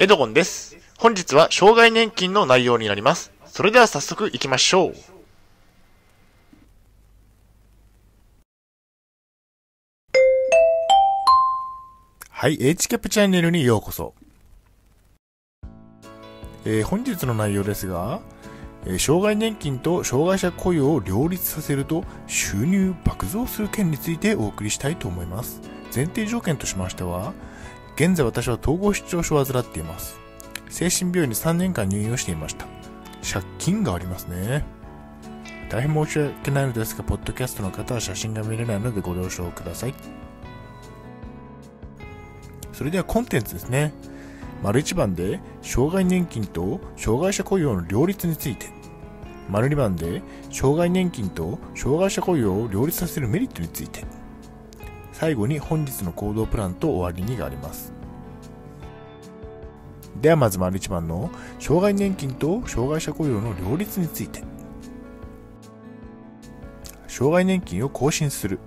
エドゴンです。本日は障害年金の内容になります。それでは早速行きましょう。はい、H キャップチャンネルにようこそ。えー本日の内容ですが、えー障害年金と障害者雇用を両立させると収入爆増する件についてお送りしたいと思います。前提条件としましては、現在私は統合失調症を患っています。精神病院に3年間入院をしていました。借金がありますね。大変申し訳ないのですが、ポッドキャストの方は写真が見れないのでご了承ください。それではコンテンツですね。丸1番で、障害年金と障害者雇用の両立について。丸2番で、障害年金と障害者雇用を両立させるメリットについて。最後に本日の行動プランと終わりにがあります。ではまず丸1番の障害年金と障害者雇用の両立について。障害年金を更新する。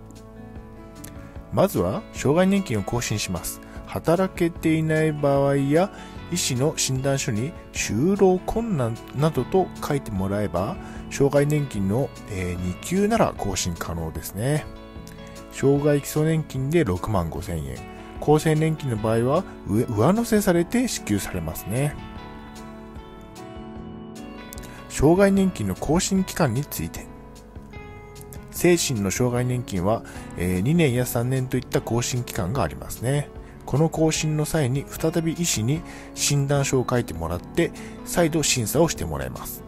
まずは障害年金を更新します。働けていない場合や医師の診断書に就労困難などと書いてもらえば障害年金の、2級なら更新可能ですね障害基礎年金で6万5千円。厚生年金の場合は上乗せされて支給されますね。障害年金の更新期間について。精神の障害年金は、え2年や3年といった更新期間がありますね。この更新の際に再び医師に診断書を書いてもらって再度審査をしてもらいます。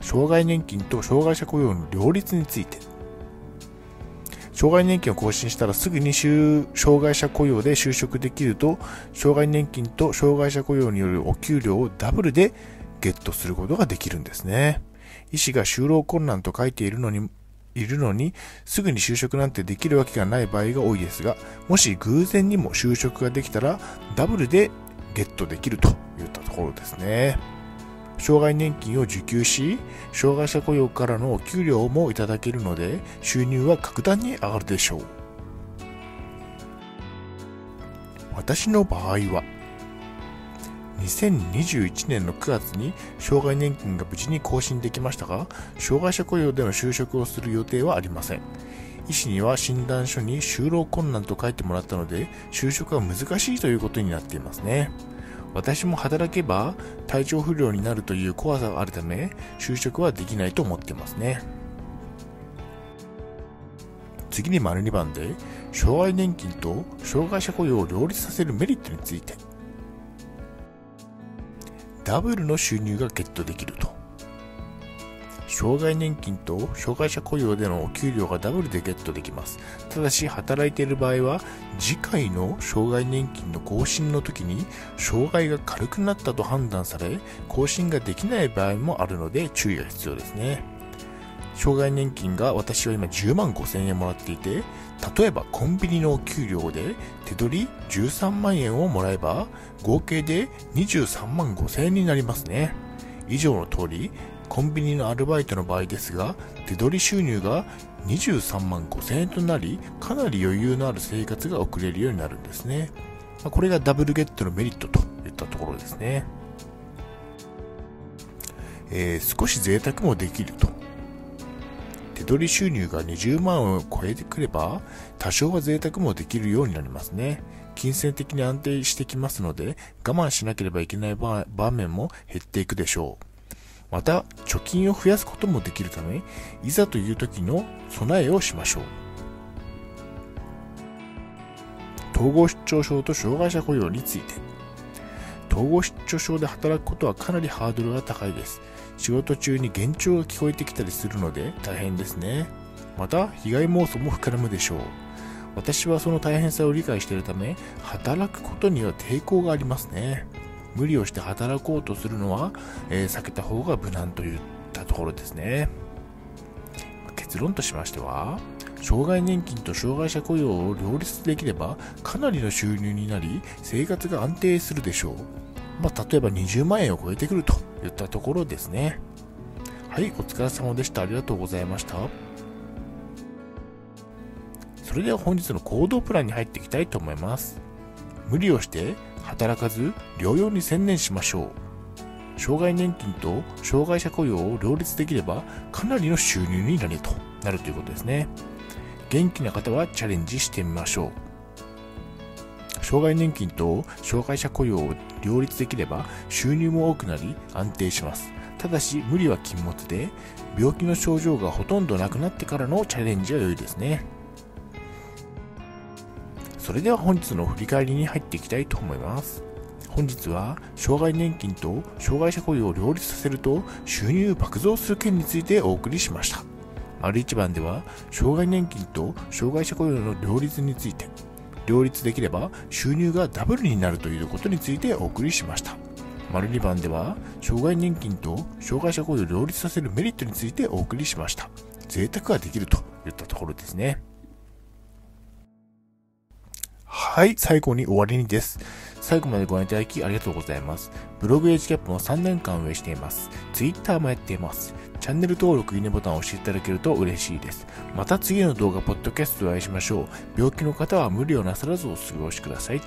障害年金と障害者雇用の両立について。障害年金を更新したらすぐに就障害者雇用で就職できると障害年金と障害者雇用によるお給料をダブルでゲットすることができるんですね医師が就労困難と書いているのにいるのに、すぐに就職なんてできるわけがない場合が多いですが、もし偶然にも就職ができたら、ダブルでゲットできるといったところですね。障害年金を受給し、障害者雇用からのお給料もいただけるので、収入は格段に上がるでしょう。私の場合は、2021年の9月に障害年金が無事に更新できましたが、障害者雇用での就職をする予定はありません。医師には診断書に就労困難と書いてもらったので、就職は難しいということになっていますね。私も働けば体調不良になるという怖さがあるため、就職はできないと思ってますね。次に丸2番で、障害年金と障害者雇用を両立させるメリットについて。ダブルの収入がゲットできると。障害年金と障害者雇用でのお給料がダブルでゲットできます。ただし、働いている場合は、次回の障害年金の更新の時に、障害が軽くなったと判断され、更新ができない場合もあるので注意が必要ですね。障害年金が私は今10万5千円もらっていて、例えばコンビニのお給料で手取り13万円をもらえば、合計で23万5千円になりますね。以上の通り、コンビニのアルバイトの場合ですが、手取り収入が23万5千円となり、かなり余裕のある生活が送れるようになるんですね。これがダブルゲットのメリットといったところですね。えー少し贅沢もできると。手取り収入が20万を超えてくれば、多少は贅沢もできるようになりますね。金銭的に安定してきますので、我慢しなければいけない場面も減っていくでしょう。また、貯金を増やすこともできるため、いざという時の備えをしましょう。統合失調症と障害者雇用について。統合失調症で働くことはかなりハードルが高いです。仕事中に幻聴が聞こえてきたりするので大変ですね。また、被害妄想も膨らむでしょう。私はその大変さを理解しているため、働くことには抵抗がありますね。無理をして働こうとするのは、えー避けた方が無難といったところですね。結論としましては、障害年金と障害者雇用を両立できれば、かなりの収入になり、生活が安定するでしょう。まあ、例えば20万円を超えてくるといったところですね。はい、お疲れ様でした。ありがとうございました。それでは本日の行動プランに入っていきたいと思います。無理をして働かず療養に専念しましょう。障害年金と障害者雇用を両立できればかなりの収入になるとなるということですね。元気な方はチャレンジしてみましょう。障害年金と障害者雇用を両立できれば収入も多くなり安定します。ただし無理は禁物で病気の症状がほとんどなくなってからのチャレンジは良いですね。それでは本日の振り返りに入っていきたいと思います。本日は障害年金と障害者雇用を両立させると収入爆増する件についてお送りしました。丸一番では障害年金と障害者雇用の両立について。両立できれば収入がダブルになるということについてお送りしました。丸2番では障害年金と障害者雇用を両立させるメリットについてお送りしました。贅沢ができるといったところですね。はい、最後に終わりにです。最後までご覧いただきありがとうございます。ブログエイジキャップも3年間運営しています。Twitter もやっています。チャンネル登録、いいねボタンを押していただけると嬉しいです。また次の動画、ポッドキャストでお会いしましょう。病気の方は無理をなさらずお過ごしください。